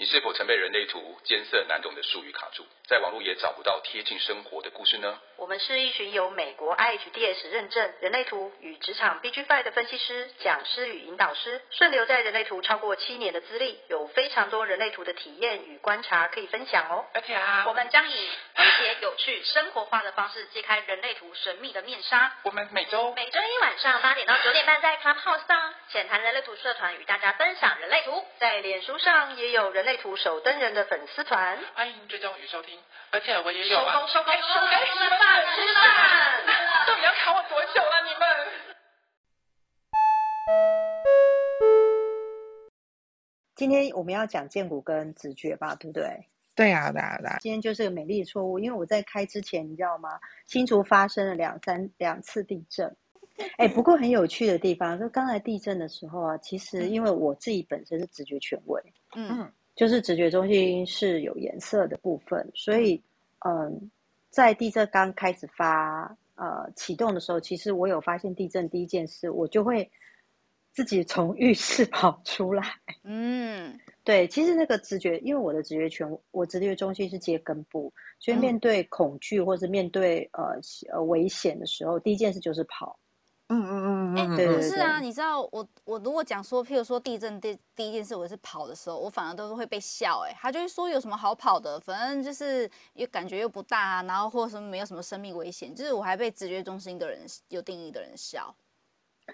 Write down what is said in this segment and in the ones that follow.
你是否曾被人类图艰涩难懂的术语卡住，在网络也找不到贴近生活的故事呢？我们是一群由美国 IHDS 认证人类图与职场 BGFi 的分析师、讲师与引导师，顺流在人类图超过七年的资历，有非常多人类图的体验与观察可以分享哦。而且啊，我们将以诙谐、有趣、生活化的方式揭开人类图神秘的面纱。我们每周每周一晚上八点到九点半在 Clubhouse 上浅谈人类图社团与大家分享人类图，在脸书上也有人类图守灯人的粉丝团，欢迎追踪与收听。而且我也有啊，收工收工收工，吃饭吃饭，到底要卡我多久了你们？今天我们要讲荐骨跟直觉吧，对不对？对啊，对啊，对啊。今天就是个美丽的错误，因为我在开之前，你知道吗？新竹发生了两三两次地震。哎，不过很有趣的地方，就刚才地震的时候啊，其实因为我自己本身是直觉权威，嗯。就是直觉中心是有颜色的部分，所以，嗯，在地震刚开始发呃启动的时候，其实我有发现地震第一件事，我就会自己从浴室 跑出来。嗯，对，其实那个直觉，因为我的直觉权，我直觉中心是接根部，所以面对恐惧或者面对呃呃危险的时候，第一件事就是跑。嗯嗯嗯嗯，哎，可是啊，你知道我我如果讲说，譬如说地震第第一件事我是跑的时候，我反而都是会被笑，哎，他就会说有什么好跑的，反正就是又感觉又不大啊，然后或者什么没有什么生命危险，就是我还被直觉中心的人有定义的人笑。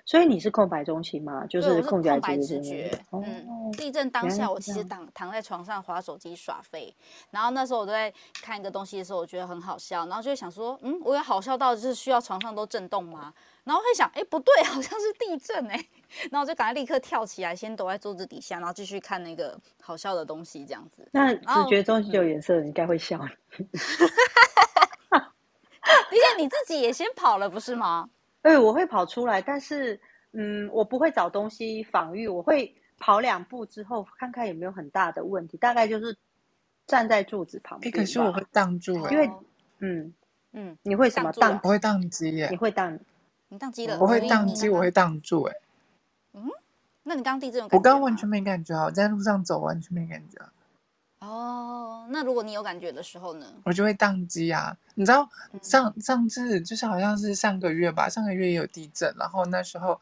所以你是空白中心吗？就是空白直觉。嗯，地震当下我其实躺躺在床上划手机耍废，然后那时候我在看一个东西的时候，我觉得很好笑，然后就会想说，嗯，我有好笑到就是需要床上都震动吗？然后会想，哎，不对，好像是地震哎，然后我就赶快立刻跳起来，先躲在桌子底下，然后继续看那个好笑的东西，这样子。那直觉中心有颜色，你应该会笑。而且你自己也先跑了，不是吗？对，我会跑出来，但是，嗯，我不会找东西防御，我会跑两步之后看看有没有很大的问题，大概就是站在柱子旁边。可是我会挡住，因为，嗯嗯，你会什么挡？我会宕机耶，你会挡？你宕机了？我会宕机，我会挡住哎。嗯，那你刚刚地震有？我刚刚完全没感觉啊，我在路上走完全没感觉。哦，那如果你有感觉的时候呢？我就会宕机啊！你知道上上次就是好像是上个月吧，上个月也有地震，然后那时候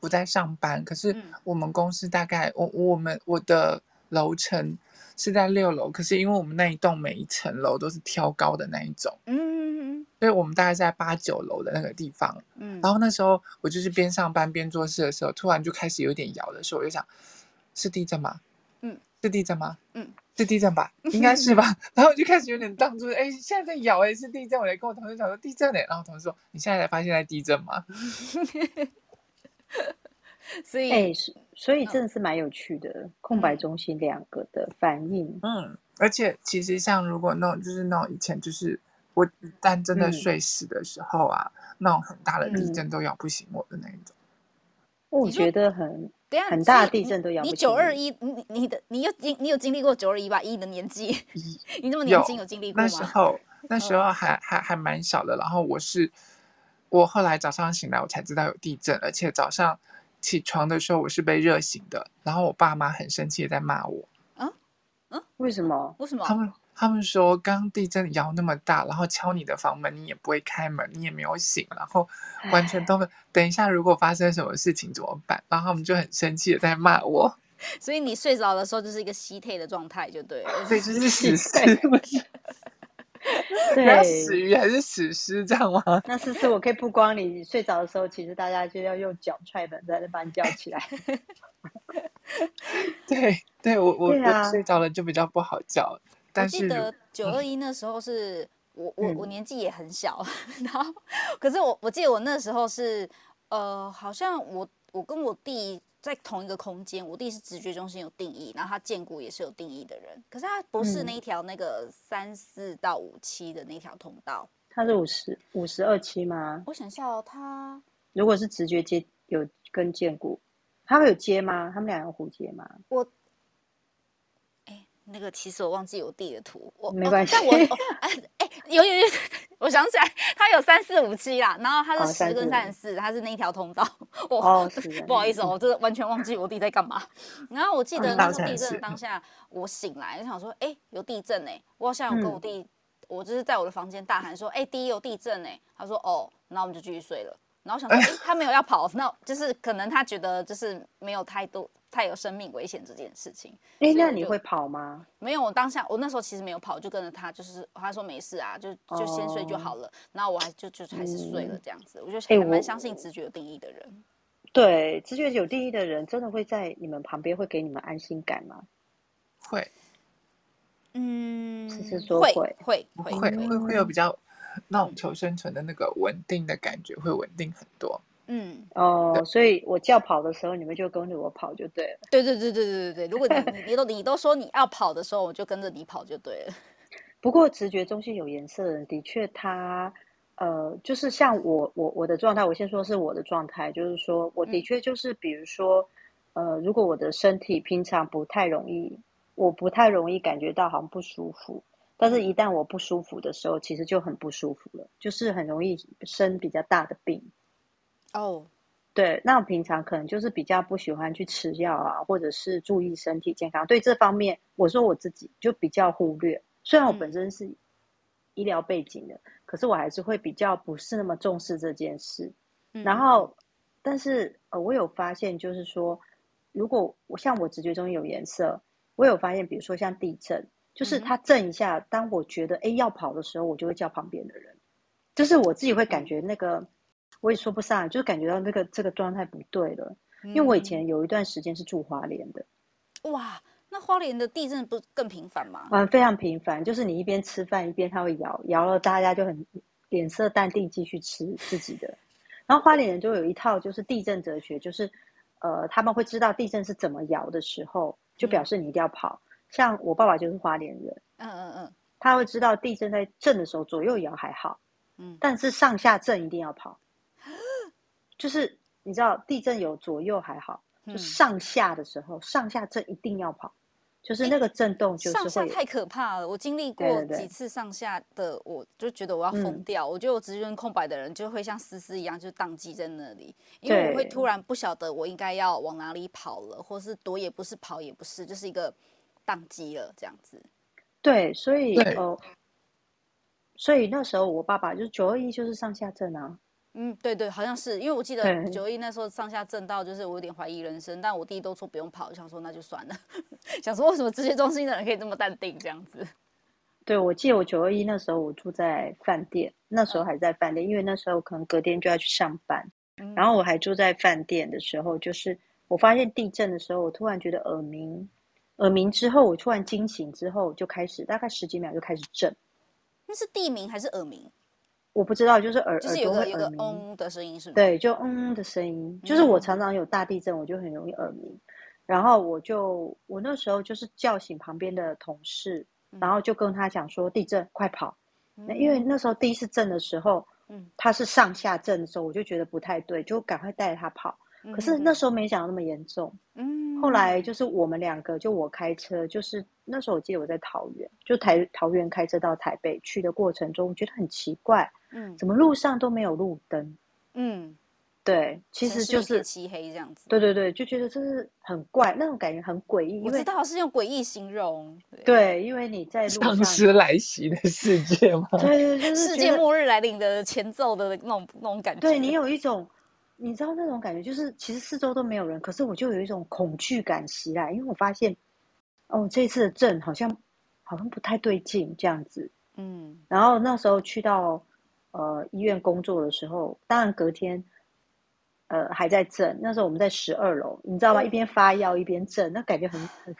不在上班，可是我们公司大概我我们我的楼层是在六楼，可是因为我们那一栋每一层楼都是挑高的那一种，嗯，所以我们大概在八九楼的那个地方，嗯，然后那时候我就是边上班边做事的时候，突然就开始有点摇的时候，我就想是地震吗？嗯，是地震吗？嗯。是地震吧，应该是吧。然后我就开始有点当住，哎，现在在摇，哎，是地震。我来跟我同事讲说地震哎，然后同事说你现在才发现在地震吗？所以，哎，所以真的是蛮有趣的，嗯、空白中心两个的反应。嗯，而且其实像如果那种就是那种以前就是我一旦真的睡死的时候啊，嗯、那种很大的地震都摇不醒我的那一种。我觉得很。很大的地震都要你九二一，你你的你有经你有经历过九二一吧？以你的年纪，你这么年轻有经历过吗？那时候那时候还还还蛮小的。然后我是我后来早上醒来，我才知道有地震，而且早上起床的时候我是被热醒的。然后我爸妈很生气的在骂我。啊啊，为什么？为什么？他们。他们说，刚地震摇那么大，然后敲你的房门，你也不会开门，你也没有醒，然后完全都等一下，如果发生什么事情怎么办？然后他们就很生气的在骂我。所以你睡着的时候就是一个吸退的状态，就对了。所以就是死尸，对，死鱼还是死尸这样吗？那是是我可以曝光你睡着的时候，其实大家就要用脚踹门，在那把你叫起来。对，对我我、啊、我睡着了就比较不好叫。我记得九二一那时候是、嗯、我我我年纪也很小，然后可是我我记得我那时候是呃，好像我我跟我弟在同一个空间，我弟是直觉中心有定义，然后他荐骨也是有定义的人，可是他不是那一条那个三四到五七的那条通道，他是五十五十二期吗？我想笑他如果是直觉接有跟荐骨，他们有接吗？他们俩有互接吗？我。那个其实我忘记我弟的图，我没关系。但我 哎哎，有有有，我想起来，它有三四五七啦，然后它是十跟三十四，它是那一条通道。哦，不好意思哦，我真的完全忘记我弟在干嘛。然后我记得那时候地震的当下，我醒来就想说，哎，有地震哎！我好像有跟我弟，我就是在我的房间大喊说，哎，第一有地震哎！他说，哦，然后我们就继续睡了。然后想说，哎，他没有要跑，那就是可能他觉得就是没有太多。太有生命危险这件事情，哎，那你会跑吗？没有，我当下我那时候其实没有跑，就跟着他，就是他说没事啊，就就先睡就好了。然后我还就就还是睡了这样子。我就还蛮相信直觉有定义的人。对，直觉有定义的人，真的会在你们旁边，会给你们安心感吗？会，嗯，只是说会会会会会会有比较那种求生存的那个稳定的感觉，会稳定很多。嗯哦，所以我叫跑的时候，你们就跟着我跑就对了。对对对对对对对，如果你你都你都说你要跑的时候，我就跟着你跑就对了。不过直觉中心有颜色的人，的确他呃，就是像我我我的状态，我先说是我的状态，就是说我的确就是，比如说呃，如果我的身体平常不太容易，我不太容易感觉到好像不舒服，但是一旦我不舒服的时候，其实就很不舒服了，就是很容易生比较大的病。哦，oh. 对，那我平常可能就是比较不喜欢去吃药啊，或者是注意身体健康。对这方面，我说我自己就比较忽略。虽然我本身是医疗背景的，嗯、可是我还是会比较不是那么重视这件事。嗯、然后，但是呃，我有发现，就是说，如果我像我直觉中有颜色，我有发现，比如说像地震，就是它震一下，嗯、当我觉得哎要跑的时候，我就会叫旁边的人，就是我自己会感觉那个。嗯我也说不上，就是感觉到那个这个状态不对了。因为我以前有一段时间是住花莲的，哇，那花莲的地震不更频繁吗？嗯，非常频繁，就是你一边吃饭一边它会摇，摇了大家就很脸色淡定继续吃自己的。然后花莲人就有一套就是地震哲学，就是呃他们会知道地震是怎么摇的时候，就表示你一定要跑。嗯、像我爸爸就是花莲人，嗯嗯嗯，他会知道地震在震的时候左右摇还好，嗯，但是上下震一定要跑。就是你知道地震有左右还好，就上下的时候，嗯、上下震一定要跑，就是那个震动就是会、欸、上下太可怕了。我经历过几次上下的，我就觉得我要疯掉。嗯、我觉得我直觉空白的人就会像丝丝一样，就宕机在那里，因为我会突然不晓得我应该要往哪里跑了，或是躲也不是，跑也不是，就是一个宕机了这样子。对，所以哦，所以那时候我爸爸就是九二一就是上下震啊。嗯，对对，好像是，因为我记得九一那时候上下震到，就是我有点怀疑人生，但我弟都说不用跑，想说那就算了，想说为什么直觉中心的人可以这么淡定这样子？对，我记得我九二一那时候我住在饭店，那时候还在饭店，嗯、因为那时候可能隔天就要去上班，嗯、然后我还住在饭店的时候，就是我发现地震的时候，我突然觉得耳鸣，耳鸣之后我突然惊醒之后就开始大概十几秒就开始震，那是地鸣还是耳鸣？我不知道，就是耳就是有个耳有个嗡的声音，是吗？对，就嗯的声音，就是我常常有大地震，我就很容易耳鸣。嗯、然后我就我那时候就是叫醒旁边的同事，嗯、然后就跟他讲说：“地震，快跑！”那、嗯、因为那时候第一次震的时候，嗯，他是上下震的时候，我就觉得不太对，就赶快带着他跑。可是那时候没想到那么严重。嗯，后来就是我们两个，就我开车，就是那时候我记得我在桃园，就台桃园开车到台北去的过程中，我觉得很奇怪。嗯，怎么路上都没有路灯？嗯，对，其实就是漆黑这样子。对对对，就觉得这是很怪，那种感觉很诡异。我知道是用诡异形容。对，因为你在路上。丧尸来袭的世界吗？对对，就是世界末日来临的前奏的那种那种感觉。对，你有一种，你知道那种感觉，就是其实四周都没有人，可是我就有一种恐惧感袭来，因为我发现，哦，这次的震好像好像不太对劲这样子。嗯，然后那时候去到。呃，医院工作的时候，当然隔天，呃，还在震。那时候我们在十二楼，你知道吗？一边发药一边震，那感觉很 很。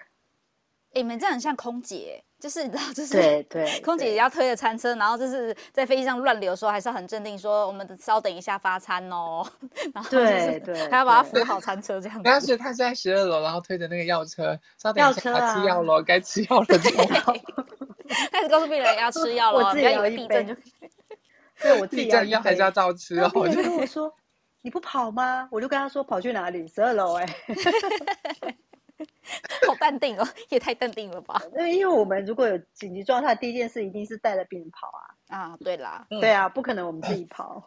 你们这样很像空姐，就是你知道，就是对 对，空姐也要推着餐车，然后就是在飞机上乱流的时候，还是要很镇定，说我们稍等一下发餐哦。然后对对，还要把它扶好餐车这样子。但是他在十二楼，然后推着那个药车，稍等一下，吃药了，该吃药了，开始 告诉病人要吃药了，不要以为地震就。对，我 自己要要还是要照吃哦。我就跟我说：“你不跑吗？”我就跟他说：“跑去哪里？十二楼哎。”好淡定哦，也太淡定了吧？那因为我们如果有紧急状态，第一件事一定是带着病人跑啊。啊，对啦，对啊，不可能我们自己跑。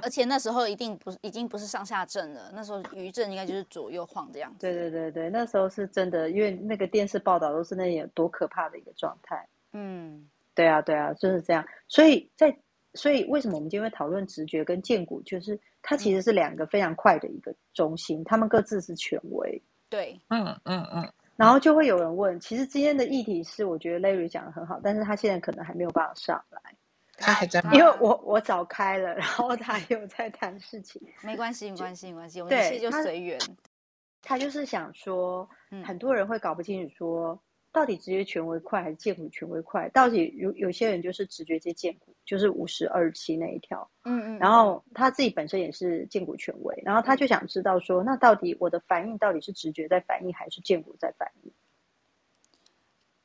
而且那时候一定不是，已经不是上下震了，那时候余震应该就是左右晃这样子。对对对对，那时候是真的，因为那个电视报道都是那有多可怕的一个状态。嗯，对啊对啊，就是这样。所以在所以为什么我们今天会讨论直觉跟荐股，就是它其实是两个非常快的一个中心，他们各自是权威。对，嗯嗯嗯。然后就会有人问，其实今天的议题是我觉得 Larry 讲的很好，但是他现在可能还没有办法上来。他还在，因为我我早开了，然后他 又在谈事情，没关系，没关系，没关系，我们一切就随缘。他就是想说，很多人会搞不清楚，说到底直觉权威快还是荐股权威快？到底有有些人就是直觉接荐骨，就是五十二期那一条，嗯嗯，然后他自己本身也是荐骨权威，然后他就想知道说，那到底我的反应到底是直觉在反应，还是荐骨在反应？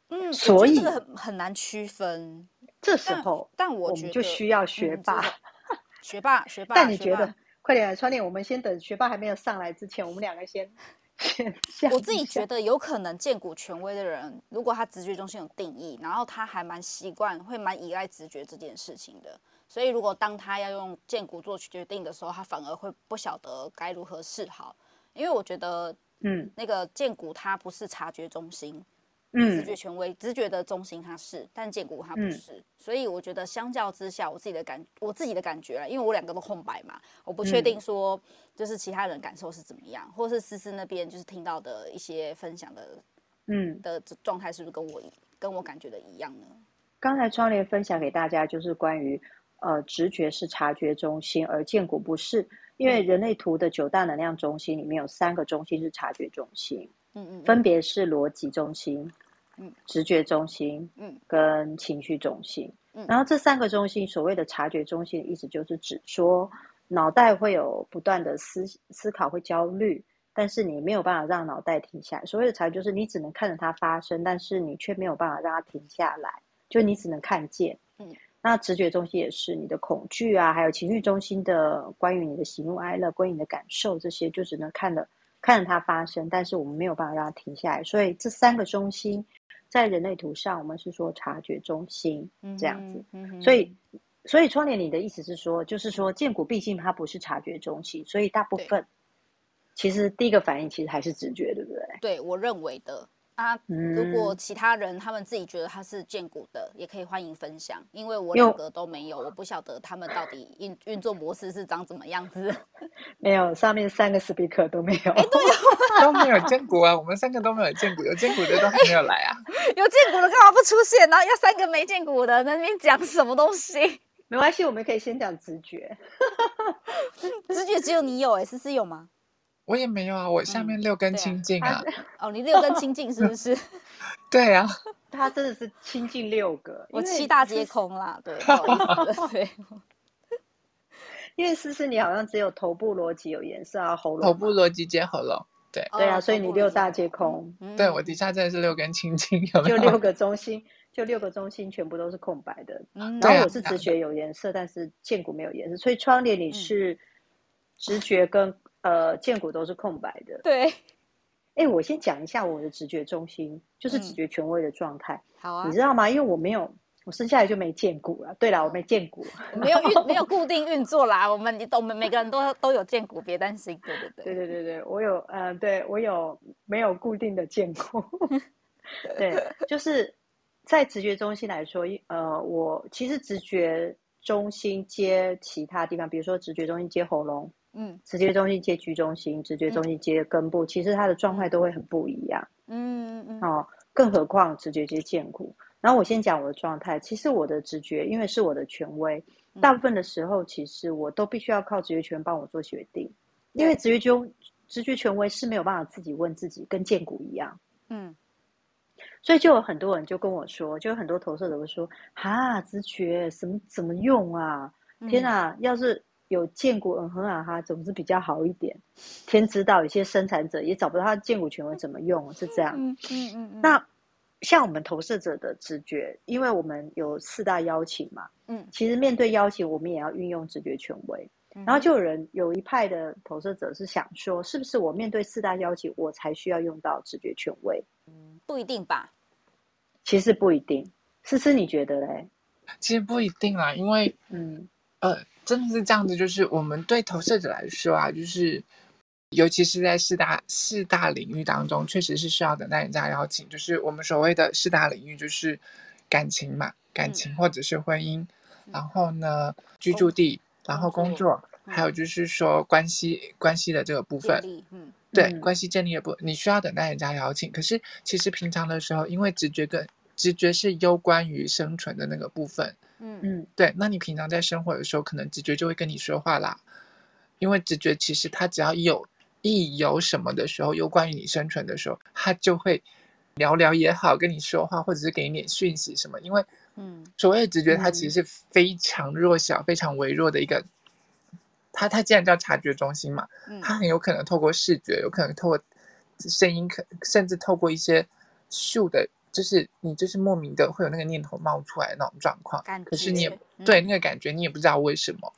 嗯，所以这个很很难区分。这时候，但，但我，我们就需要学霸，嗯、学霸，学 霸。但你觉得，快点来，窗帘，我们先等学霸还没有上来之前，我们两个先先。我自己觉得，有可能荐骨权威的人，如果他直觉中心有定义，然后他还蛮习惯，会蛮依赖直觉这件事情的。所以，如果当他要用荐骨做决定的时候，他反而会不晓得该如何是好。因为我觉得，嗯，那个荐骨它不是察觉中心。直觉权威，直觉的中心它是，但荐骨它不是，嗯、所以我觉得相较之下，我自己的感，我自己的感觉，因为我两个都空白嘛，我不确定说就是其他人感受是怎么样，嗯、或是思思那边就是听到的一些分享的，嗯。的状态是不是跟我跟我感觉的一样呢？刚才窗帘分享给大家就是关于呃直觉是察觉中心，而建骨不是，因为人类图的九大能量中心里面有三个中心是察觉中心，嗯嗯，分别是逻辑中心。嗯，直觉中心，嗯，跟情绪中心，嗯，然后这三个中心，所谓的察觉中心的意思就是指说，脑袋会有不断的思思考，会焦虑，但是你没有办法让脑袋停下来。所谓的察觉就是你只能看着它发生，但是你却没有办法让它停下来，就你只能看见。嗯，那直觉中心也是你的恐惧啊，还有情绪中心的关于你的喜怒哀乐，关于你的感受这些，就只能看着看着它发生，但是我们没有办法让它停下来。所以这三个中心。在人类图上，我们是说察觉中心这样子，嗯嗯、所以，所以窗帘，你的意思是说，就是说，荐骨毕竟它不是察觉中心，所以大部分其实第一个反应其实还是直觉，对不对？对，我认为的。啊，如果其他人他们自己觉得他是荐骨的，也可以欢迎分享，因为我两个都没有，我不晓得他们到底运运作模式是长怎么样子。没有，上面三个 speaker 都没有，哎，对 都没有荐骨啊，我们三个都没有荐骨，有荐骨的都还没有来啊。有荐骨的干嘛不出现？然后要三个没荐骨的在那边讲什么东西？没关系，我们可以先讲直觉。直觉只有你有，哎，思思有吗？我也没有啊，我下面六根清净啊。哦，你六根清净是不是？对啊，他真的是清净六个，我七大皆空啦。对，对。因为思思你好像只有头部逻辑有颜色啊，喉咙。头部逻辑接喉咙，对。对啊，所以你六大皆空。对，我底下真的是六根清净，有没有？就六个中心，就六个中心全部都是空白的。然后我是直觉有颜色，但是剑骨没有颜色，所以窗帘你是直觉跟。呃，荐骨都是空白的。对，哎，我先讲一下我的直觉中心，就是直觉权威的状态。好啊，你知道吗？因为我没有，我生下来就没见骨了。对了，我没见骨，没有运，没有固定运作啦。我们，我们每个人都都有见骨，别担心。对对对，对对对对，我有，呃，对我有没有固定的见骨？对，就是在直觉中心来说，呃，我其实直觉中心接其他地方，比如说直觉中心接喉咙。嗯，直觉中心接居中心，直觉中心接根部，嗯、其实它的状态都会很不一样。嗯嗯嗯。哦，更何况直觉接荐骨。然后我先讲我的状态，其实我的直觉，因为是我的权威，大部分的时候其实我都必须要靠直觉权帮我做决定，嗯、因为直觉中直觉权威是没有办法自己问自己，跟荐骨一样。嗯。所以就有很多人就跟我说，就有很多投射者会说：“哈，直觉什么怎么用啊？天哪，嗯、要是……”有荐骨嗯哼啊哈，总是比较好一点。天知道，有些生产者也找不到他荐骨权威怎么用，是这样。嗯嗯嗯。那像我们投射者的直觉，因为我们有四大邀请嘛，嗯，其实面对邀请，我们也要运用直觉权威。然后就有人有一派的投射者是想说，是不是我面对四大邀请，我才需要用到直觉权威？嗯不一定吧？其实不一定。思思，你觉得嘞？其实不一定啦，因为嗯呃，真的是这样子，就是我们对投射者来说啊，就是尤其是在四大四大领域当中，确实是需要等待人家邀请。就是我们所谓的四大领域，就是感情嘛，感情或者是婚姻，嗯、然后呢居住地，然后工作。还有就是说关系关系的这个部分，嗯，对，嗯、关系建立的部分，你需要等待人家邀请。可是其实平常的时候，因为直觉跟直觉是攸关于生存的那个部分，嗯嗯，对。那你平常在生活的时候，可能直觉就会跟你说话啦。因为直觉其实它只要有一有什么的时候，有关于你生存的时候，它就会聊聊也好，跟你说话，或者是给你点讯息什么。因为，嗯，所谓的直觉，它其实是非常弱小、非常微弱的一个。它它既然叫察觉中心嘛，它很有可能透过视觉，有可能透过声音，可甚至透过一些嗅的，就是你就是莫名的会有那个念头冒出来的那种状况。可是你也、嗯、对那个感觉，你也不知道为什么，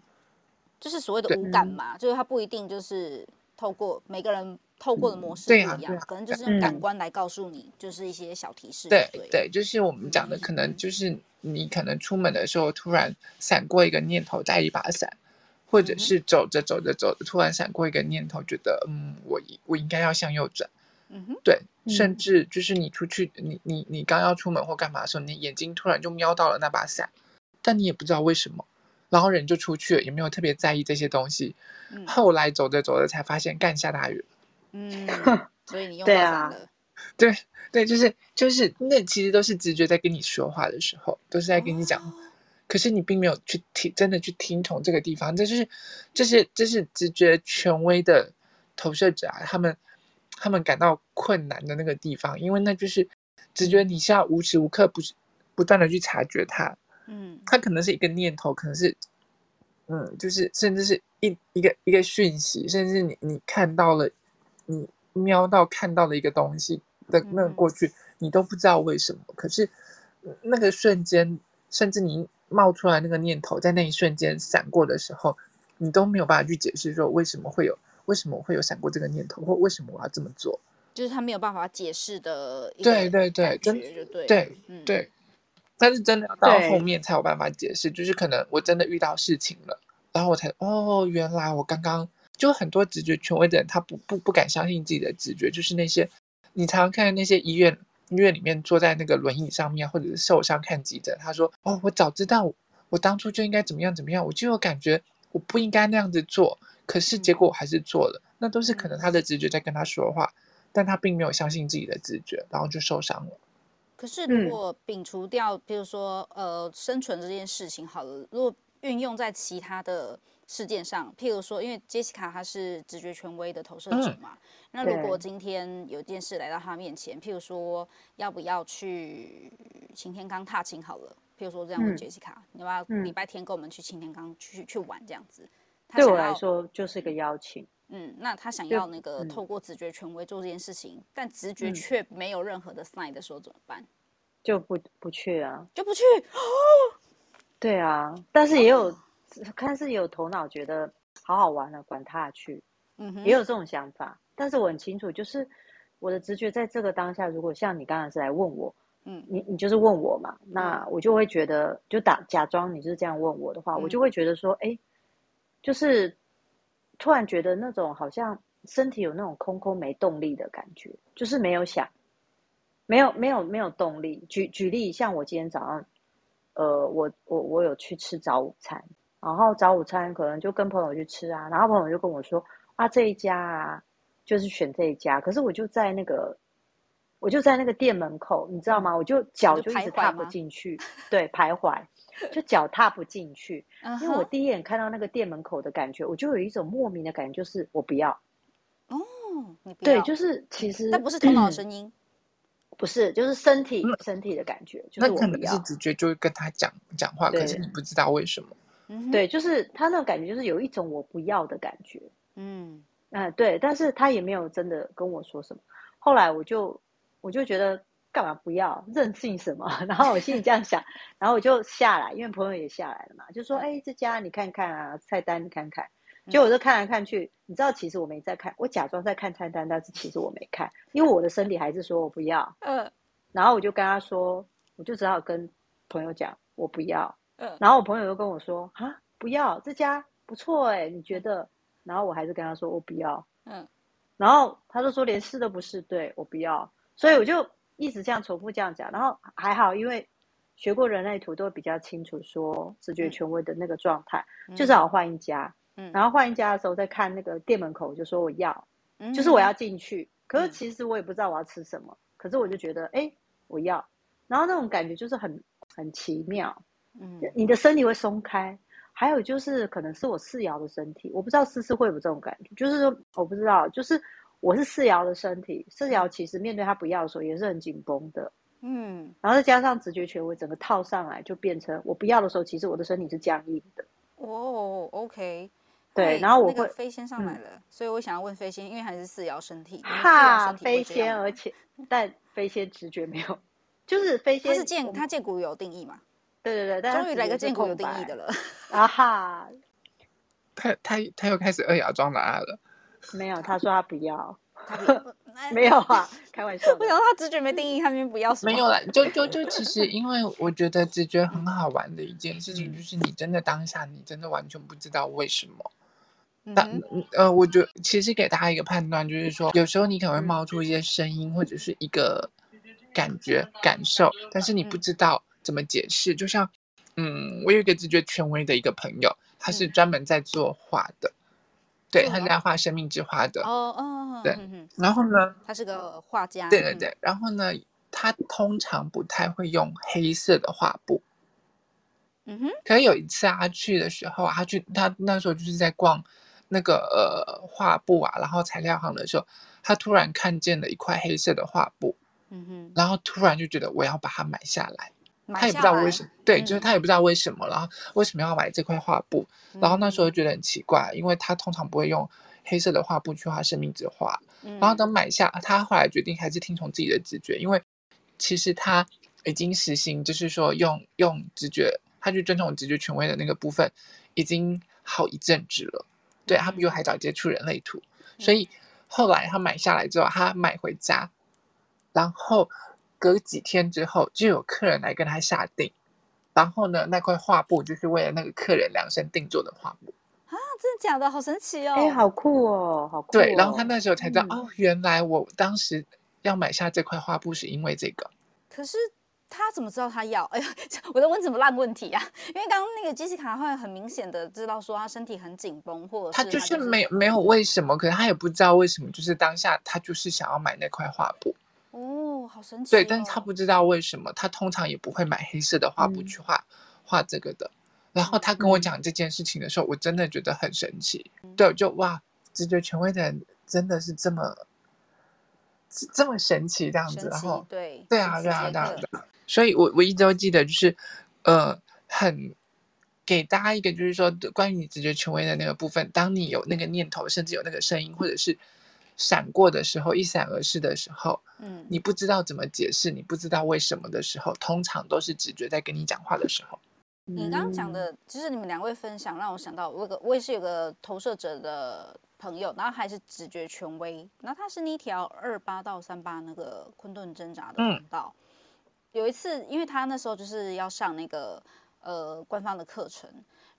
就是所谓的无感嘛，就是它不一定就是透过每个人透过的模式不一样，嗯啊啊、可能就是用感官来告诉你，就是一些小提示。对对，对，就是我们讲的，可能就是你可能出门的时候突然闪过一个念头，带一把伞。或者是走着走着走着，突然闪过一个念头，觉得嗯，我我应该要向右转。嗯哼，对，甚至就是你出去，你你你刚要出门或干嘛的时候，你眼睛突然就瞄到了那把伞，但你也不知道为什么，然后人就出去了，也没有特别在意这些东西。嗯，后来走着走着才发现，干下大雨了。嗯，所以你用到伞了。对对，就是就是那其实都是直觉在跟你说话的时候，都是在跟你讲。哦可是你并没有去听，真的去听从这个地方，这就是，这是这是直觉权威的投射者啊，他们他们感到困难的那个地方，因为那就是直觉，你需要无时无刻不不断的去察觉它，嗯，它可能是一个念头，可能是，嗯，就是甚至是一一个一个讯息，甚至你你看到了，你瞄到看到了一个东西的那个过去，你都不知道为什么，可是那个瞬间，甚至你。冒出来那个念头，在那一瞬间闪过的时候，你都没有办法去解释说为什么会有，为什么我会有闪过这个念头，或为什么我要这么做，就是他没有办法解释的。对对对，真的对对、嗯、对，但是真的要到后面才有办法解释，就是可能我真的遇到事情了，然后我才哦，原来我刚刚就很多直觉权威的人，他不不不敢相信自己的直觉，就是那些你常常看的那些医院。医院里面坐在那个轮椅上面，或者是受伤看急诊，他说：“哦，我早知道，我当初就应该怎么样怎么样，我就有感觉我不应该那样子做，可是结果我还是做了。嗯、那都是可能他的直觉在跟他说话，但他并没有相信自己的直觉，然后就受伤了。可是如果摒除掉，比如说呃生存这件事情好了，如果运用在其他的。事件上，譬如说，因为杰西卡她是直觉权威的投射者嘛，嗯、那如果今天有件事来到她面前，譬如说要不要去擎天岗踏青好了，譬如说这样问杰西卡，你要不要礼拜天跟我们去擎天岗去去玩这样子？对我来说就是一个邀请。嗯，那他想要那个透过直觉权威做这件事情，嗯、但直觉却没有任何的 sign 的时候怎么办？就不不去啊？就不去？哦，对啊，但是也有。哦看似有头脑，觉得好好玩了，管他去，嗯哼，也有这种想法。但是我很清楚，就是我的直觉在这个当下，如果像你刚才是来问我，嗯，你你就是问我嘛，那我就会觉得，就打假装你是这样问我的话，嗯、我就会觉得说，哎，就是突然觉得那种好像身体有那种空空没动力的感觉，就是没有想，没有没有没有动力。举举例，像我今天早上，呃，我我我有去吃早午餐。然后早午餐可能就跟朋友去吃啊，然后朋友就跟我说啊，这一家啊，就是选这一家。可是我就在那个，我就在那个店门口，你知道吗？我就脚就一直踏不进去，对，徘徊，就脚踏不进去。因为我第一眼看到那个店门口的感觉，我就有一种莫名的感觉，就是我不要。哦，你不要。对，就是其实，那不是头脑的声音，不是，就是身体身体的感觉，就是我不要。那可能是直觉就会跟他讲讲话，可是你不知道为什么。对，就是他那种感觉，就是有一种我不要的感觉。嗯，呃，对，但是他也没有真的跟我说什么。后来我就我就觉得干嘛不要任性什么？然后我心里这样想，然后我就下来，因为朋友也下来了嘛，就说：“哎，这家你看看啊，菜单你看看。”结果我就看来看去，你知道，其实我没在看，我假装在看菜单，但是其实我没看，因为我的身体还是说我不要。嗯，然后我就跟他说，我就只好跟朋友讲，我不要。嗯，然后我朋友又跟我说，啊，不要这家不错哎，你觉得？然后我还是跟他说，我不要。嗯，然后他就说连试都不试，对，我不要。所以我就一直这样重复这样讲。然后还好，因为学过人类图都比较清楚说直觉权威的那个状态，嗯、就是好换一家。嗯，然后换一家的时候再看那个店门口，就说我要，嗯、就是我要进去。可是其实我也不知道我要吃什么，可是我就觉得哎，我要。然后那种感觉就是很很奇妙。嗯，你的身体会松开，还有就是可能是我四爻的身体，我不知道思思会有这种感觉，就是说我不知道，就是我是四爻的身体，四爻其实面对他不要的时候也是很紧绷的，嗯，然后再加上直觉权威整个套上来，就变成我不要的时候，其实我的身体是僵硬的。哦，OK，对，然后我会、那个、飞仙上来了，嗯、所以我想要问飞仙，因为还是四爻身体，哈，飞仙，而且但飞仙直觉没有，就是飞仙，他是剑他剑骨有定义嘛？对对对，终于来个剑骨有定义的了。啊哈，他他他又开始二爻装答了。没有，他说他不要。他 没有啊，开玩笑。我想他直觉没定义，他那边不要什么。没有了，就就就其实，因为我觉得直觉很好玩的一件事情，就是你真的当下，你真的完全不知道为什么。那、嗯、呃，我觉得其实给大家一个判断，就是说，有时候你可能会冒出一些声音，或者是一个感觉、感受，但是你不知道。怎么解释？就像，嗯，我有一个直觉权威的一个朋友，他是专门在做画的，嗯、对，他是在画生命之花的。哦哦，对。然后呢，他是个画家。对对对。然后呢，他通常不太会用黑色的画布。嗯哼。可是有一次他去的时候，他去他那时候就是在逛那个呃画布啊，然后材料行的时候，他突然看见了一块黑色的画布。嗯哼。然后突然就觉得我要把它买下来。他也不知道为什么，对，就是他也不知道为什么，然后为什么要买这块画布，然后那时候觉得很奇怪，因为他通常不会用黑色的画布去画生命之画，然后等买下，他后来决定还是听从自己的直觉，因为其实他已经实行，就是说用用直觉，他去遵从直觉权威的那个部分，已经好一阵子了，对，他比我还早接触人类图，所以后来他买下来之后，他买回家，然后。隔几天之后，就有客人来跟他下定，然后呢，那块画布就是为了那个客人量身定做的画布啊！真的假的？好神奇哦！哎，好酷哦，好酷哦！对，然后他那时候才知道，嗯、哦，原来我当时要买下这块画布是因为这个。可是他怎么知道他要？哎呀，我在问什么烂问题啊？因为刚刚那个杰西卡会很明显的知道说他身体很紧绷，或者他就是没没有为什么，可是他也不知道为什么，就是当下他就是想要买那块画布。哦，好神奇、哦！对，但是他不知道为什么，他通常也不会买黑色的画布去画、嗯、画这个的。然后他跟我讲这件事情的时候，嗯、我真的觉得很神奇。嗯、对，就哇，直觉权威的人真的是这么这么神奇这样子。然后对对啊，对啊，对啊，对啊。所以我我一直都记得，就是呃，很给大家一个，就是说关于你直觉权威的那个部分，当你有那个念头，甚至有那个声音，或者是。闪过的时候，一闪而逝的时候，嗯，你不知道怎么解释，你不知道为什么的时候，通常都是直觉在跟你讲话的时候。你刚刚讲的，其实你们两位分享让我想到，我个我也是有个投射者的朋友，然后还是直觉权威，然后他是那条二八到三八那个困顿挣扎的通道。嗯、有一次，因为他那时候就是要上那个呃官方的课程，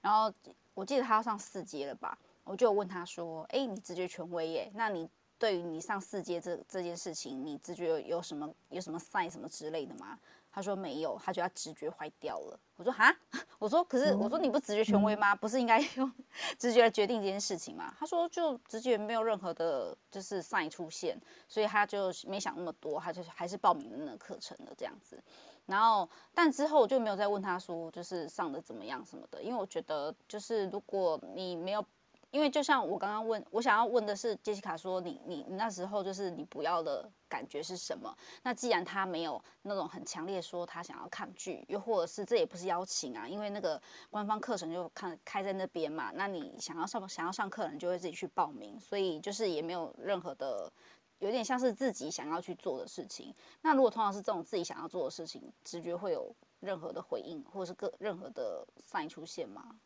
然后我记得他要上四阶了吧，我就问他说：“哎，你直觉权威耶，那你？”对于你上四阶这这件事情，你直觉有，什么有什么赛什么之类的吗？他说没有，他觉得他直觉坏掉了。我说哈，我说可是我说你不直觉权威吗？不是应该用直觉来决定这件事情吗？他说就直觉没有任何的就是赛出现，所以他就没想那么多，他就还是报名了那个课程的这样子。然后但之后我就没有再问他说就是上的怎么样什么的，因为我觉得就是如果你没有。因为就像我刚刚问，我想要问的是杰西卡说你，你那时候就是你不要的感觉是什么？那既然他没有那种很强烈说他想要抗拒，又或者是这也不是邀请啊，因为那个官方课程就看开在那边嘛，那你想要上想要上课的人就会自己去报名，所以就是也没有任何的，有点像是自己想要去做的事情。那如果通常是这种自己想要做的事情，直觉会有任何的回应，或者是个任何的 sign 出现吗？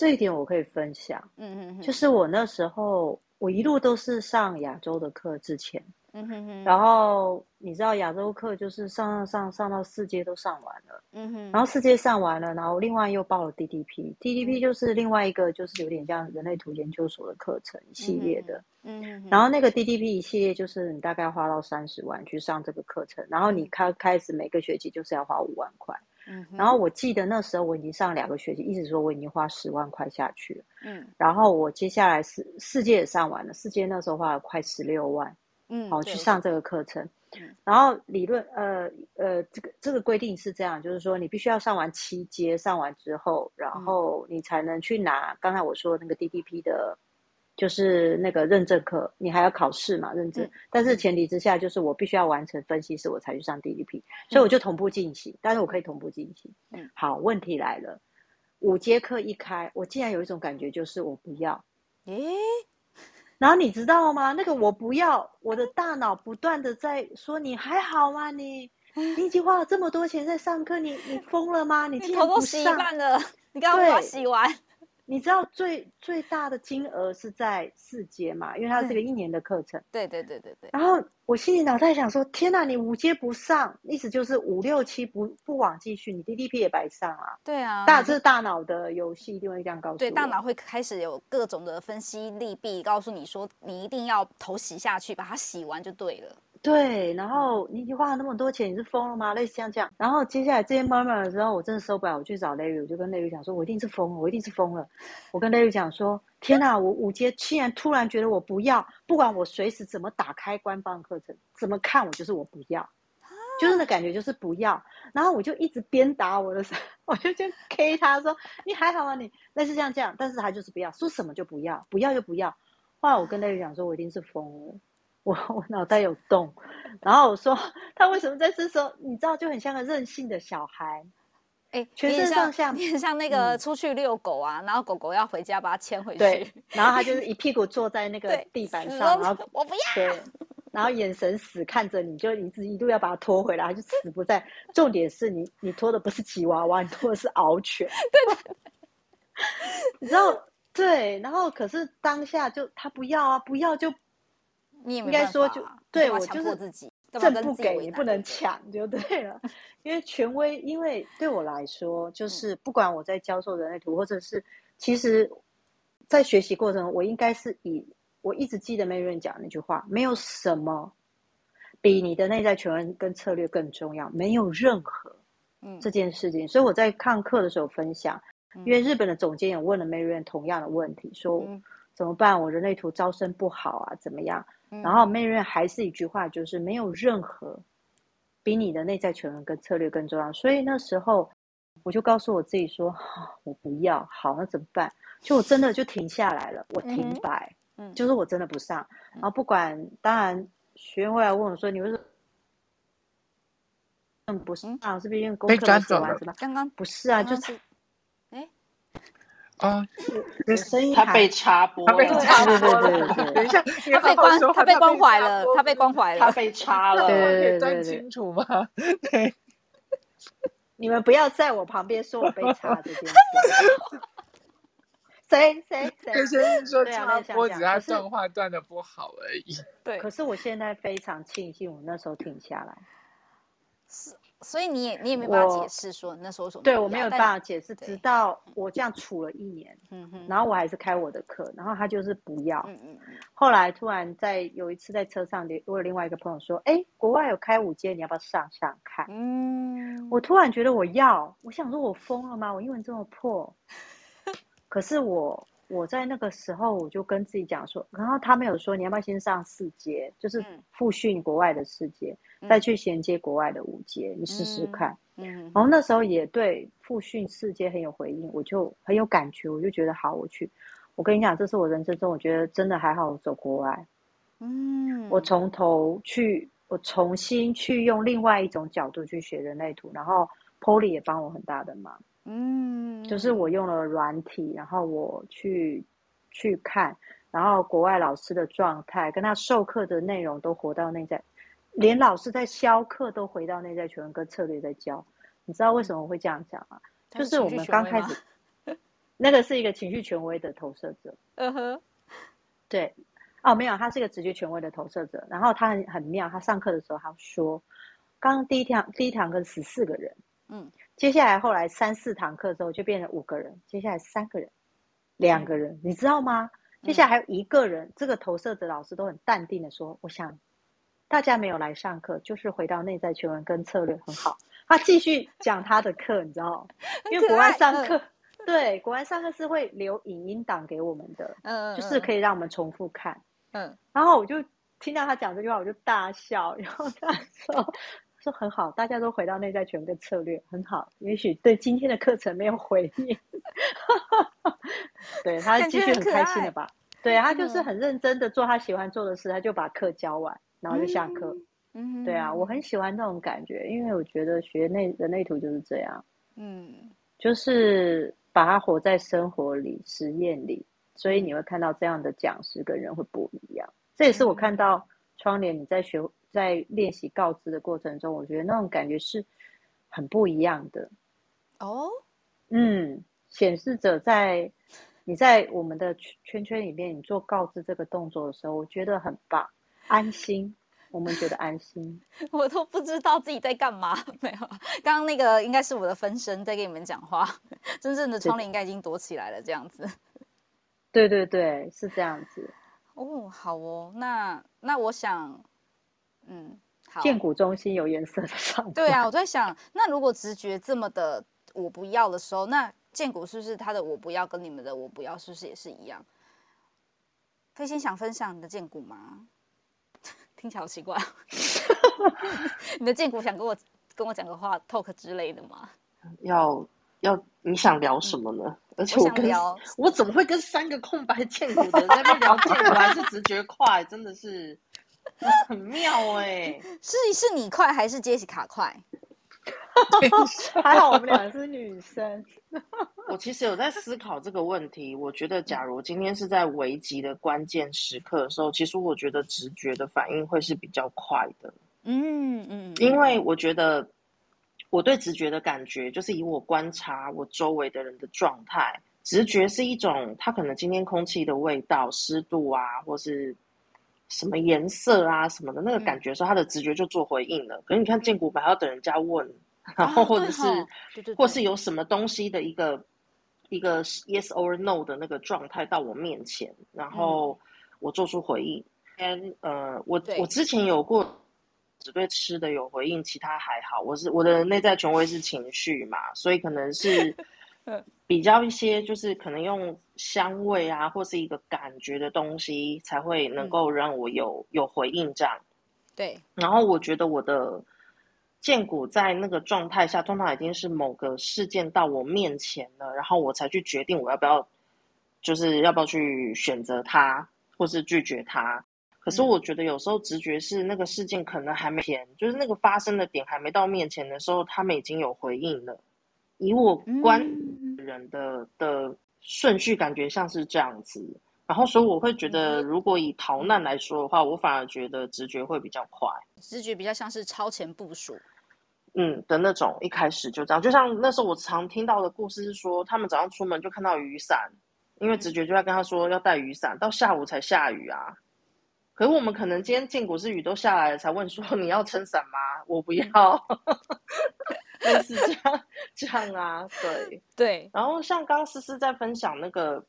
这一点我可以分享，嗯嗯，就是我那时候我一路都是上亚洲的课之前。嗯哼哼，然后你知道亚洲课就是上上上上到四阶都上完了，嗯哼，然后四阶上完了，然后另外又报了 DDP，DDP 就是另外一个就是有点像人类图研究所的课程一系列的，嗯哼，然后那个 DDP 一系列就是你大概花到三十万去上这个课程，然后你开开始每个学期就是要花五万块，嗯，然后我记得那时候我已经上两个学期，一直说我已经花十万块下去了，嗯，然后我接下来四四阶也上完了，四阶那时候花了快十六万。嗯，好，去上这个课程，嗯，然后理论，呃呃，这个这个规定是这样，就是说你必须要上完七阶，上完之后，然后你才能去拿刚才我说的那个 DDP 的，就是那个认证课，你还要考试嘛，认证。但是前提之下，就是我必须要完成分析师，我才去上 DDP，所以我就同步进行，但是我可以同步进行。嗯，好，问题来了，五节课一开，我竟然有一种感觉，就是我不要，诶。然后你知道吗？那个我不要，我的大脑不断的在说：“你还好吗？你你已经花了这么多钱在上课，你你疯了吗？你竟然不上？你头都洗一半了，你刚刚把洗完。”你知道最最大的金额是在四阶嘛？因为它是个一年的课程。对对对对对。然后我心里脑袋想说：天哪，你五阶不上，意思就是五六七不不往继续，你 DDP 也白上啊。对啊。大这是大脑的游戏一定会这样告诉你。对，大脑会开始有各种的分析利弊，告诉你说你一定要头洗下去，把它洗完就对了。对，然后你已经花了那么多钱，你是疯了吗？类似像这样。然后接下来这些妈妈的时候，我真的受不了，我去找 Larry，我就跟 Larry 讲说，我一定是疯了，我一定是疯了。我跟 Larry 讲说，天哪，我五阶竟然突然觉得我不要，不管我随时怎么打开官方课程，怎么看我就是我不要，就是那感觉就是不要。然后我就一直鞭打我的手，我就就 K 他说，你还好吗？你类似这样这样，但是他就是不要，说什么就不要，不要就不要。后来我跟 Larry 讲说，我一定是疯了。我我脑袋有洞，然后我说他为什么在这时候，你知道就很像个任性的小孩，哎，全身上下像，像那个出去遛狗啊，嗯、然后狗狗要回家把它牵回去，对，然后他就是一屁股坐在那 个地板上，然后我不要，对，然后眼神死看着你，就一直一度要把它拖回来，他就死不在。重点是你你拖的不是吉娃娃，你拖的是獒犬，对的，你知道对，然后可是当下就他不要啊，不要就。你应该说就对我就是自己朕不给你不能抢就对了，因为权威，因为对我来说，就是不管我在教授人类图，或者是其实，在学习过程，我应该是以我一直记得 Mary 讲那句话：没有什么比你的内在权威跟策略更重要，没有任何这件事情。所以我在看课的时候分享，因为日本的总监也问了 Mary 同样的问题，说怎么办？我人类图招生不好啊，怎么样？然后 Mary 还是一句话，就是没有任何比你的内在权威跟策略更重要。所以那时候我就告诉我自己说：“我不要。”好，那怎么办？就我真的就停下来了，我停摆，嗯，就是我真的不上。然后不管，当然学员会来问我说：“你为什么不上？是不是因为功课没写完？是吧？”刚刚不是啊，就是。啊，声音他被插播，他被插播了。对对对，等一下，他被关，他被关怀了，他被关怀了，他被插 了，对对对，清楚吗？对，你们不要在我旁边说我被插这件事。谁谁谁？有些人说插播，只是他断话断的不好而已。对，可是我现在非常庆幸，我那时候停下来。是。所以你也你也没办法解释说那时候什么？对，我没有办法解释，直到我这样处了一年，嗯哼，然后我还是开我的课，然后他就是不要，嗯嗯嗯。后来突然在有一次在车上，我有另外一个朋友说：“哎，国外有开五阶，你要不要上上看？”嗯，我突然觉得我要，我想说我疯了吗？我英文这么破，可是我我在那个时候我就跟自己讲说，然后他们有说你要不要先上四阶，就是复训国外的四阶。再去衔接国外的五阶，你试试看。嗯，然后那时候也对复训四阶很有回应，我就很有感觉，我就觉得好，我去。我跟你讲，这是我人生中我觉得真的还好，我走国外。嗯，我从头去，我重新去用另外一种角度去学人类图，然后 Polly 也帮我很大的忙。嗯，就是我用了软体，然后我去去看，然后国外老师的状态跟他授课的内容都活到内在。连老师在教课都回到内在权威跟策略在教，你知道为什么会这样讲吗？就是我们刚开始，那个是一个情绪权威的投射者。嗯哼，对。哦，没有，他是一个直觉权威的投射者。然后他很很妙，他上课的时候他说，刚刚第一堂第一堂课十四个人，嗯，接下来后来三四堂课之后就变成五个人，接下来三个人，两个人，嗯、你知道吗？接下来还有一个人，嗯、这个投射者老师都很淡定的说，我想大家没有来上课，就是回到内在全文跟策略很好。他继续讲他的课，你知道，因为国外上课。对，国外上课是会留影音档给我们的，嗯，就是可以让我们重复看，嗯，然后我就听到他讲这句话，我就大笑，然后他说说很好，大家都回到内在权跟策略很好，也许对今天的课程没有回应，对，他继续很开心的吧，对，他就是很认真的做他喜欢做的事，他就把课教完，然后就下课，嗯，对啊，我很。喜欢那种感觉，因为我觉得学内人类图就是这样，嗯，就是。把它活在生活里、实验里，所以你会看到这样的讲师跟人会不一样。这也是我看到窗帘你在学、在练习告知的过程中，我觉得那种感觉是很不一样的。哦，嗯，显示者在你在我们的圈圈里面，你做告知这个动作的时候，我觉得很棒，安心。我们觉得安心，我都不知道自己在干嘛。没有，刚刚那个应该是我的分身在跟你们讲话，真正的窗帘应该已经躲起来了，这样子。对对对，是这样子。哦，好哦，那那我想，嗯，好。荐骨中心有颜色的上。对啊，我在想，那如果直觉这么的我不要的时候，那建股是不是他的我不要跟你们的我不要是不是也是一样？可以先想分享你的建股吗？听起来好奇怪，你的建股想跟我跟我讲个话，talk 之类的吗？要要，你想聊什么呢？嗯、而且我跟我，聊我怎么会跟三个空白建股的人在那边聊建股？还是直觉快？真的是 很妙哎、欸！是是你快还是杰西卡快？还好我们俩是女生。我其实有在思考这个问题。我觉得，假如今天是在危急的关键时刻的时候，其实我觉得直觉的反应会是比较快的。嗯嗯，因为我觉得我对直觉的感觉，就是以我观察我周围的人的状态，直觉是一种它可能今天空气的味道、湿度啊，或是什么颜色啊什么的那个感觉的时候，他的直觉就做回应了。可是你看荐骨牌要等人家问。然后，或者是，或是有什么东西的一个一个 yes or no 的那个状态到我面前，然后我做出回应。嗯，呃，我我之前有过只对吃的有回应，其他还好。我是我的内在权威是情绪嘛，所以可能是比较一些，就是可能用香味啊，或是一个感觉的东西，才会能够让我有、嗯、有回应这样。对，然后我觉得我的。剑骨在那个状态下，通常已经是某个事件到我面前了，然后我才去决定我要不要，就是要不要去选择它，或是拒绝它。可是我觉得有时候直觉是那个事件可能还没前，就是那个发生的点还没到面前的时候，他们已经有回应了。以我观人的的顺序，感觉像是这样子。然后，所以我会觉得，如果以逃难来说的话，我反而觉得直觉会比较快，直觉比较像是超前部署，嗯的那种，一开始就这样。就像那时候我常听到的故事是说，他们早上出门就看到雨伞，因为直觉就在跟他说要带雨伞，到下午才下雨啊。可是我们可能今天荐骨是雨都下来了，才问说 你要撑伞吗？我不要，类似这样这样啊，对对。然后像刚刚思思在分享那个。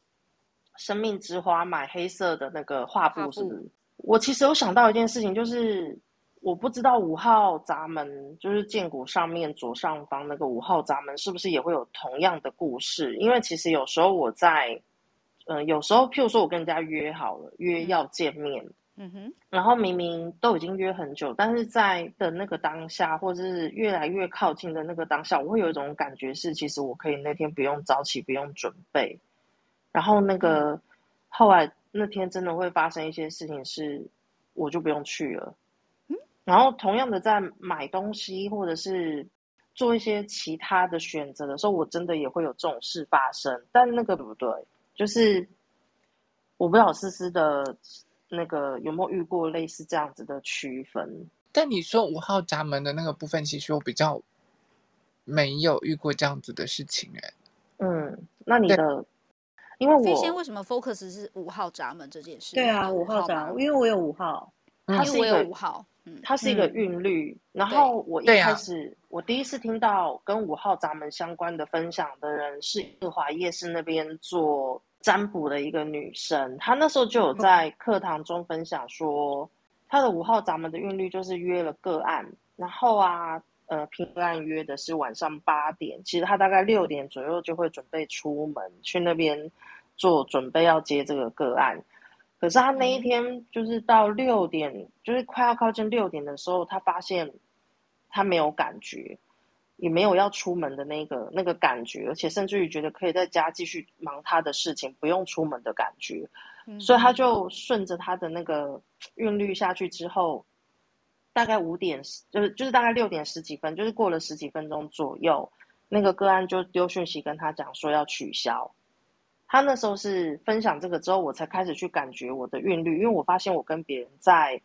生命之花买黑色的那个画布是不是？我其实有想到一件事情，就是我不知道五号闸门，就是建股上面左上方那个五号闸门，是不是也会有同样的故事？因为其实有时候我在，呃，有时候譬如说我跟人家约好了，约要见面，嗯哼，然后明明都已经约很久，但是在的那个当下，或者是越来越靠近的那个当下，我会有一种感觉是，其实我可以那天不用早起，不用准备。然后那个后来那天真的会发生一些事情，是我就不用去了。嗯，然后同样的在买东西或者是做一些其他的选择的时候，我真的也会有这种事发生。但那个对不对？就是我不知道思思的那个有没有遇过类似这样子的区分。但你说五号闸门的那个部分，其实我比较没有遇过这样子的事情哎。嗯，那你的。因为我飞仙为什么 focus 是五号闸门这件事？对啊，五号闸，因为我有五号，它是一个五号，嗯，它是一个韵律。然后我一开始，我第一次听到跟五号闸门相关的分享的人是日华夜市那边做占卜的一个女生，她那时候就有在课堂中分享说，她的五号闸门的韵律就是约了个案，然后啊。呃，平安约的是晚上八点，其实她大概六点左右就会准备出门去那边做准备，要接这个个案。可是她那一天就是到六点，嗯、就是快要靠近六点的时候，她发现她没有感觉，也没有要出门的那个那个感觉，而且甚至于觉得可以在家继续忙他的事情，不用出门的感觉。嗯、所以他就顺着他的那个韵律下去之后。大概五点，就是就是大概六点十几分，就是过了十几分钟左右，那个个案就丢讯息跟他讲说要取消。他那时候是分享这个之后，我才开始去感觉我的韵律，因为我发现我跟别人在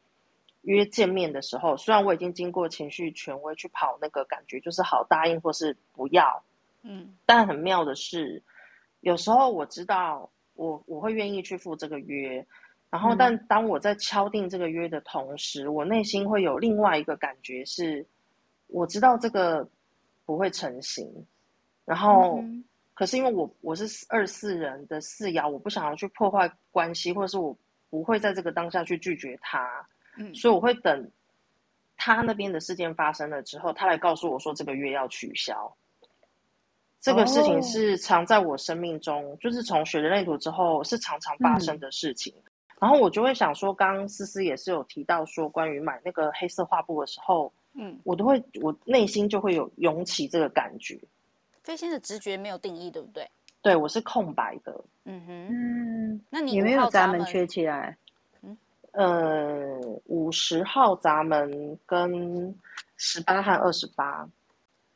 约见面的时候，虽然我已经经过情绪权威去跑那个感觉，就是好答应或是不要，嗯，但很妙的是，有时候我知道我我会愿意去赴这个约。然后，但当我在敲定这个约的同时，嗯、我内心会有另外一个感觉是，我知道这个不会成型。然后，嗯、可是因为我我是二四人的四爻，我不想要去破坏关系，或者是我不会在这个当下去拒绝他。嗯，所以我会等他那边的事件发生了之后，他来告诉我说这个月要取消。这个事情是常在我生命中，哦、就是从学人类图之后是常常发生的事情。嗯然后我就会想说，刚刚思思也是有提到说，关于买那个黑色画布的时候，嗯，我都会，我内心就会有涌起这个感觉。飞仙的直觉没有定义，对不对？对，我是空白的。嗯哼，嗯，那你有没有闸门缺起来？嗯，呃，五十号闸门跟十八和二十八，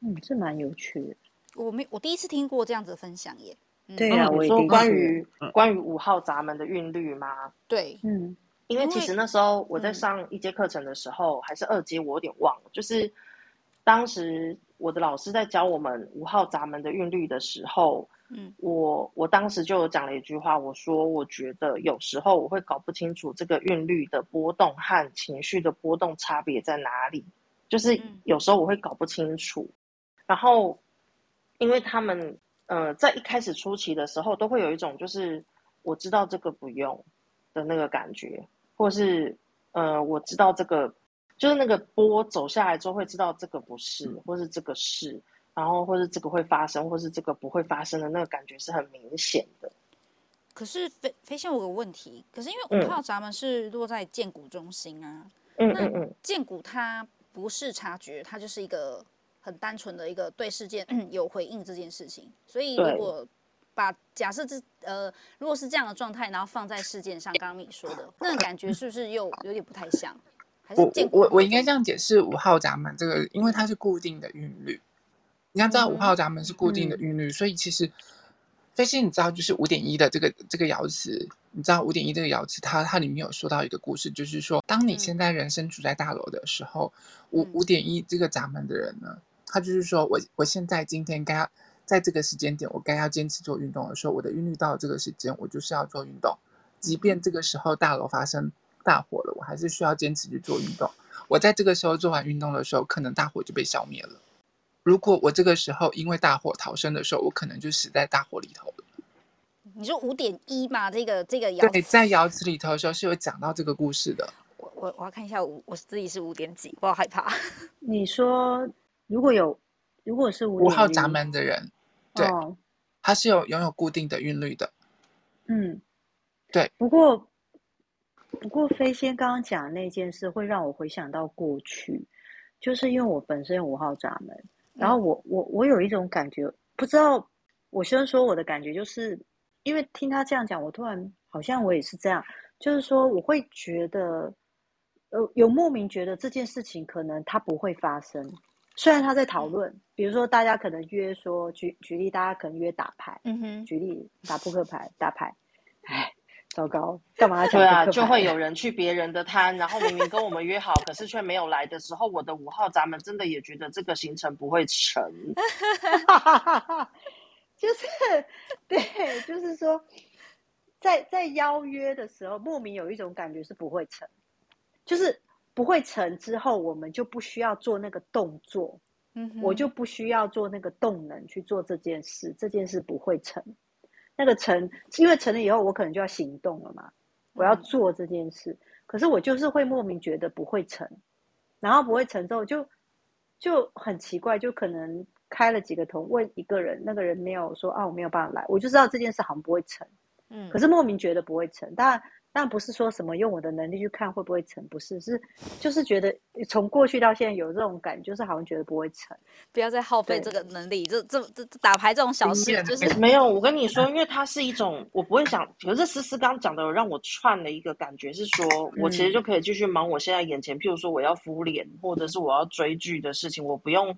嗯，这蛮有趣的。我没，我第一次听过这样子的分享耶。对呀、啊，我说关于关于五号闸门的韵律吗？对，嗯，因为其实那时候我在上一阶课程的时候，嗯、还是二阶，我有点忘了。就是当时我的老师在教我们五号闸门的韵律的时候，嗯，我我当时就有讲了一句话，我说我觉得有时候我会搞不清楚这个韵律的波动和情绪的波动差别在哪里，就是有时候我会搞不清楚，嗯、然后因为他们。呃，在一开始初期的时候，都会有一种就是我知道这个不用的那个感觉，或是呃，我知道这个就是那个波走下来之后会知道这个不是，或是这个是，然后或是这个会发生，或是这个不会发生的那个感觉是很明显的。可是飞飞线，我有个问题，可是因为五号闸门是落在荐骨中心啊，嗯嗯嗯，荐骨它不是察觉，它就是一个。很单纯的一个对事件 有回应这件事情，所以如果把假设这呃，如果是这样的状态，然后放在事件上，刚刚你说的那个感觉是不是又有点不太像？还是我我我应该这样解释五号闸门这个，因为它是固定的韵律。你要知道五号闸门是固定的韵律，嗯、所以其实飞信你知道就是五点一的这个这个爻辞，你知道五点一这个爻辞，它它里面有说到一个故事，就是说当你现在人生处在大楼的时候，五五点一这个闸门的人呢。他就是说，我我现在今天该要在这个时间点，我该要坚持做运动的时候，我的韵律到了这个时间，我就是要做运动，即便这个时候大楼发生大火了，我还是需要坚持去做运动。我在这个时候做完运动的时候，可能大火就被消灭了。如果我这个时候因为大火逃生的时候，我可能就死在大火里头了。你说五点一嘛？这个这个窑对，在窑子里头的时候是有讲到这个故事的。我我我要看一下，我我自己是五点几，我好害怕。你说。如果有，如果是五号闸门的人，对，哦、他是有拥有固定的韵律的。嗯，对。不过，不过飞仙刚刚讲的那件事会让我回想到过去，就是因为我本身有五号闸门，然后我我我有一种感觉，不知道。我先说我的感觉，就是因为听他这样讲，我突然好像我也是这样，就是说我会觉得，呃，有莫名觉得这件事情可能它不会发生。虽然他在讨论，比如说大家可能约说举举例，大家可能约打牌，嗯哼，举例打扑克牌、打牌，哎，糟糕，干嘛？对啊，就会有人去别人的摊，然后明明跟我们约好，可是却没有来的时候，我的五号闸门真的也觉得这个行程不会成，就是对，就是说，在在邀约的时候，莫名有一种感觉是不会成，就是不会成之后，我们就不需要做那个动作，嗯，我就不需要做那个动能去做这件事，这件事不会成。那个成，因为成了以后，我可能就要行动了嘛，我要做这件事，嗯，可是我就是会莫名觉得不会成，然后不会成之后就就很奇怪，就可能开了几个头问一个人，那个人没有说啊，我没有办法来，我就知道这件事好像不会成。嗯，可是莫名觉得不会成，当然，当然不是说什么用我的能力去看会不会成，不是，是就是觉得从过去到现在有这种感觉，就是好像觉得不会成。不要再耗费这个能力，这这这打牌这种小事，就是没有。我跟你说，因为它是一种，我不会想。可是思思刚讲的，让我串了一个感觉，是说我其实就可以继续忙我现在眼前，譬如说我要敷脸，或者是我要追剧的事情，我不用。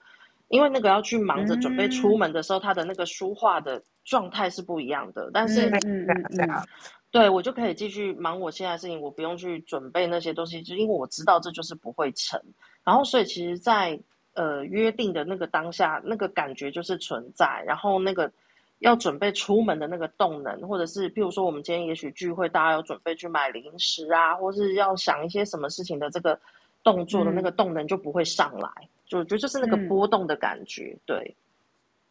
因为那个要去忙着准备出门的时候，他、嗯、的那个书画的状态是不一样的。但是，嗯嗯嗯，对我就可以继续忙我现在的事情，我不用去准备那些东西，就因为我知道这就是不会成。然后，所以其实在，在呃约定的那个当下，那个感觉就是存在。然后，那个要准备出门的那个动能，或者是譬如说，我们今天也许聚会，大家要准备去买零食啊，或是要想一些什么事情的这个动作的那个动能就不会上来。嗯就就就是那个波动的感觉，嗯、对，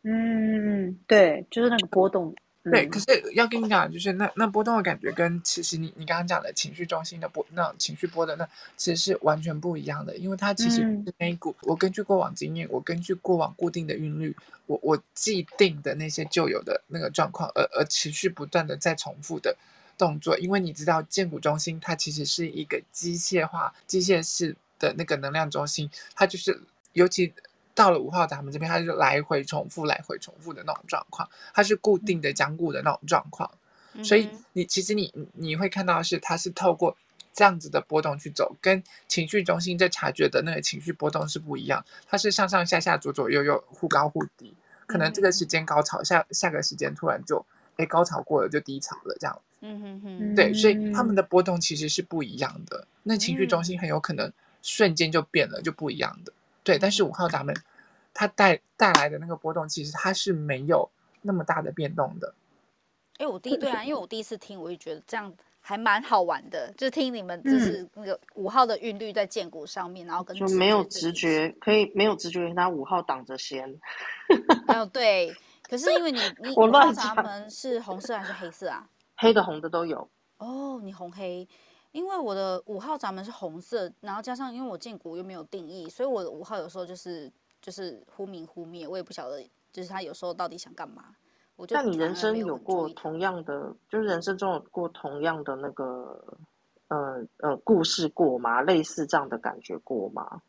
嗯，对，就是那个波动，对。可是要跟你讲，就是那那波动的感觉，跟其实你你刚刚讲的情绪中心的波，那种情绪波的那其实是完全不一样的，因为它其实是那一股。我根据过往经验，我根据过往固定的韵律，我我既定的那些旧有的那个状况，而而持续不断的在重复的动作，因为你知道，建骨中心它其实是一个机械化、机械式的那个能量中心，它就是。尤其到了五号闸门这边，它就是来回重复、来回重复的那种状况，它是固定的、僵固的那种状况。嗯、所以你其实你你会看到的是，它是透过这样子的波动去走，跟情绪中心在察觉的那个情绪波动是不一样。它是上上下下、左左右右、忽高忽低，可能这个时间高潮，下下个时间突然就哎高潮过了就低潮了这样。嗯哼哼。对，所以他们的波动其实是不一样的。那情绪中心很有可能瞬间就变了，就不一样的。对，但是五号闸门，它带带来的那个波动，其实它是没有那么大的变动的。哎，我第一对啊，因为我第一次听，我就觉得这样还蛮好玩的，就是听你们就是那个五号的韵律在荐骨上面，然后跟就没有直觉，可以没有直觉，他五号挡着先。没 有对，可是因为你你五号闸门是红色还是黑色啊？黑的红的都有。哦，你红黑。因为我的五号闸门是红色，然后加上因为我荐骨又没有定义，所以我的五号有时候就是就是忽明忽灭，我也不晓得就是他有时候到底想干嘛。我就那你人生有过同样的，就是人生中有过同样的那个呃呃故事过吗？类似这样的感觉过吗？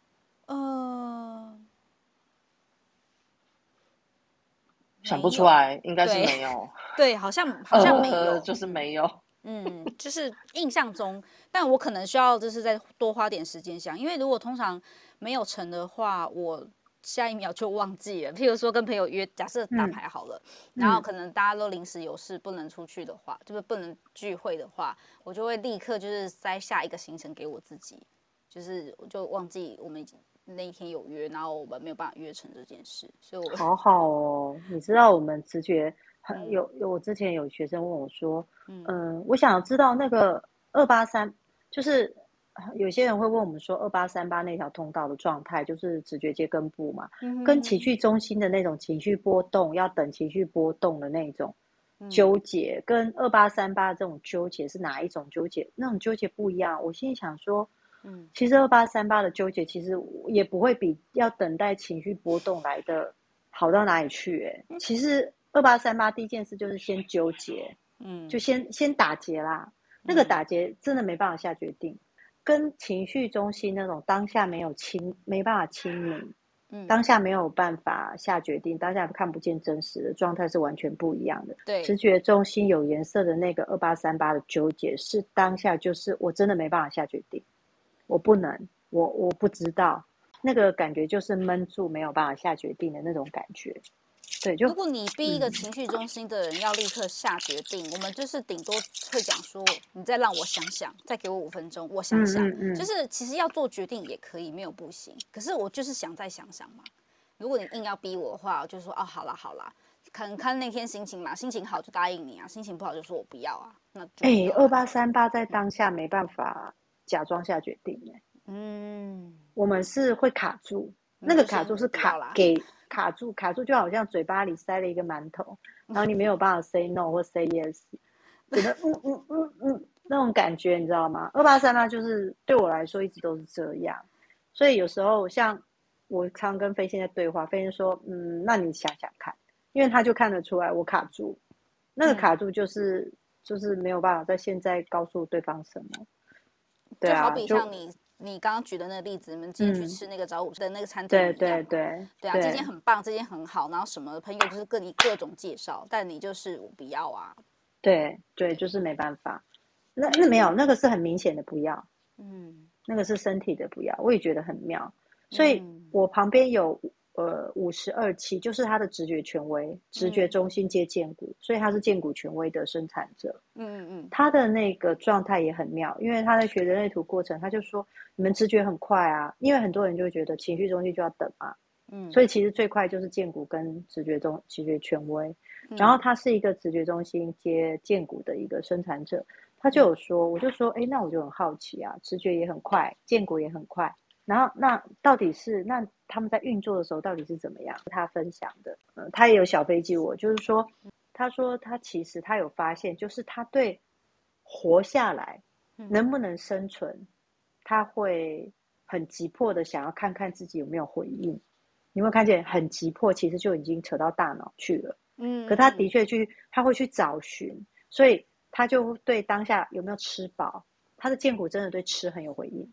呃，想不出来，应该是没有。对，好像 好像没有，呃、就是没有。嗯，就是印象中，但我可能需要就是再多花点时间想，因为如果通常没有成的话，我下一秒就忘记了。譬如说跟朋友约，假设打牌好了，嗯、然后可能大家都临时有事不能出去的话，就是不能聚会的话，我就会立刻就是塞下一个行程给我自己，就是我就忘记我们那一天有约，然后我们没有办法约成这件事，所以我好好哦，你知道我们直觉。有有，我之前有学生问我说，嗯、呃，我想知道那个二八三，就是有些人会问我们说，二八三八那条通道的状态，就是直觉接根部嘛，嗯、跟情绪中心的那种情绪波动，要等情绪波动的那种纠结，嗯、跟二八三八这种纠结是哪一种纠结？那种纠结不一样。我心里想说，嗯，其实二八三八的纠结，其实也不会比要等待情绪波动来的好到哪里去，欸，哎，其实。二八三八第一件事就是先纠结，嗯，就先先打结啦。那个打结真的没办法下决定，嗯、跟情绪中心那种当下没有清，没办法清明，嗯，当下没有办法下决定，当下看不见真实的状态是完全不一样的。对，直觉中心有颜色的那个二八三八的纠结是当下就是我真的没办法下决定，我不能，我我不知道，那个感觉就是闷住没有办法下决定的那种感觉。对，如果你逼一个情绪中心的人要立刻下决定，嗯、我们就是顶多会讲说，你再让我想想，再给我五分钟，我想想。嗯嗯嗯、就是其实要做决定也可以，没有不行。可是我就是想再想想嘛。如果你硬要逼我的话，我就说哦，好啦好啦，看看那天心情嘛，心情好就答应你啊，心情不好就说我不要啊。那哎，二八三八在当下没办法假装下决定哎。嗯，我们是会卡住，那个卡住是卡给卡住卡住，就好像嘴巴里塞了一个馒头，然后你没有办法 say no 或 say yes，觉得嗯嗯嗯嗯那种感觉你知道吗？二八三八就是对我来说一直都是这样，所以有时候像我常跟飞仙在对话，飞仙说嗯，那你想想看，因为他就看得出来我卡住，那个卡住就是、嗯、就是没有办法在现在告诉对方什么，对啊，就好比像你。你刚刚举的那个例子，你们今天去吃那个早午的那个餐厅，对对对，对啊，这间很棒，这间很好，然后什么朋友就是各你各种介绍，但你就是我不要啊，对对，就是没办法，那那没有，那个是很明显的不要，嗯，那个是身体的不要，我也觉得很妙，所以我旁边有。呃，五十二期就是他的直觉权威，直觉中心接荐股，嗯、所以他是荐股权威的生产者。嗯嗯嗯，他的那个状态也很妙，因为他在学人类图过程，他就说你们直觉很快啊，因为很多人就会觉得情绪中心就要等嘛。嗯，所以其实最快就是荐股跟直觉中直觉权威，嗯、然后他是一个直觉中心接荐股的一个生产者，他就有说，我就说，哎，那我就很好奇啊，直觉也很快，荐股也很快。然后那到底是那他们在运作的时候到底是怎么样？他分享的，嗯，他也有小飞机我，就是说，他说他其实他有发现，就是他对活下来能不能生存，他会很急迫的想要看看自己有没有回应。你有没有看见很急迫，其实就已经扯到大脑去了。嗯，可他的确去，他会去找寻，所以他就对当下有没有吃饱，他的荐骨真的对吃很有回应。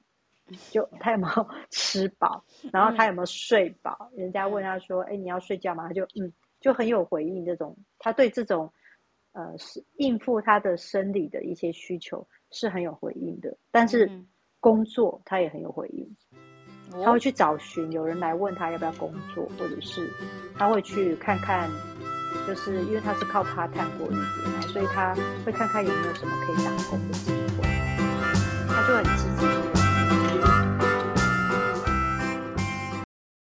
就他有没有 吃饱，然后他有没有睡饱？嗯、人家问他说：“哎，你要睡觉吗？”他就嗯，就很有回应。这种他对这种呃是应付他的生理的一些需求是很有回应的。但是工作他也很有回应，嗯、他会去找寻有人来问他要不要工作，或者是他会去看看，就是因为他是靠 part time 过日子嘛，所以他会看看有没有什么可以打工的机会，他就很积极。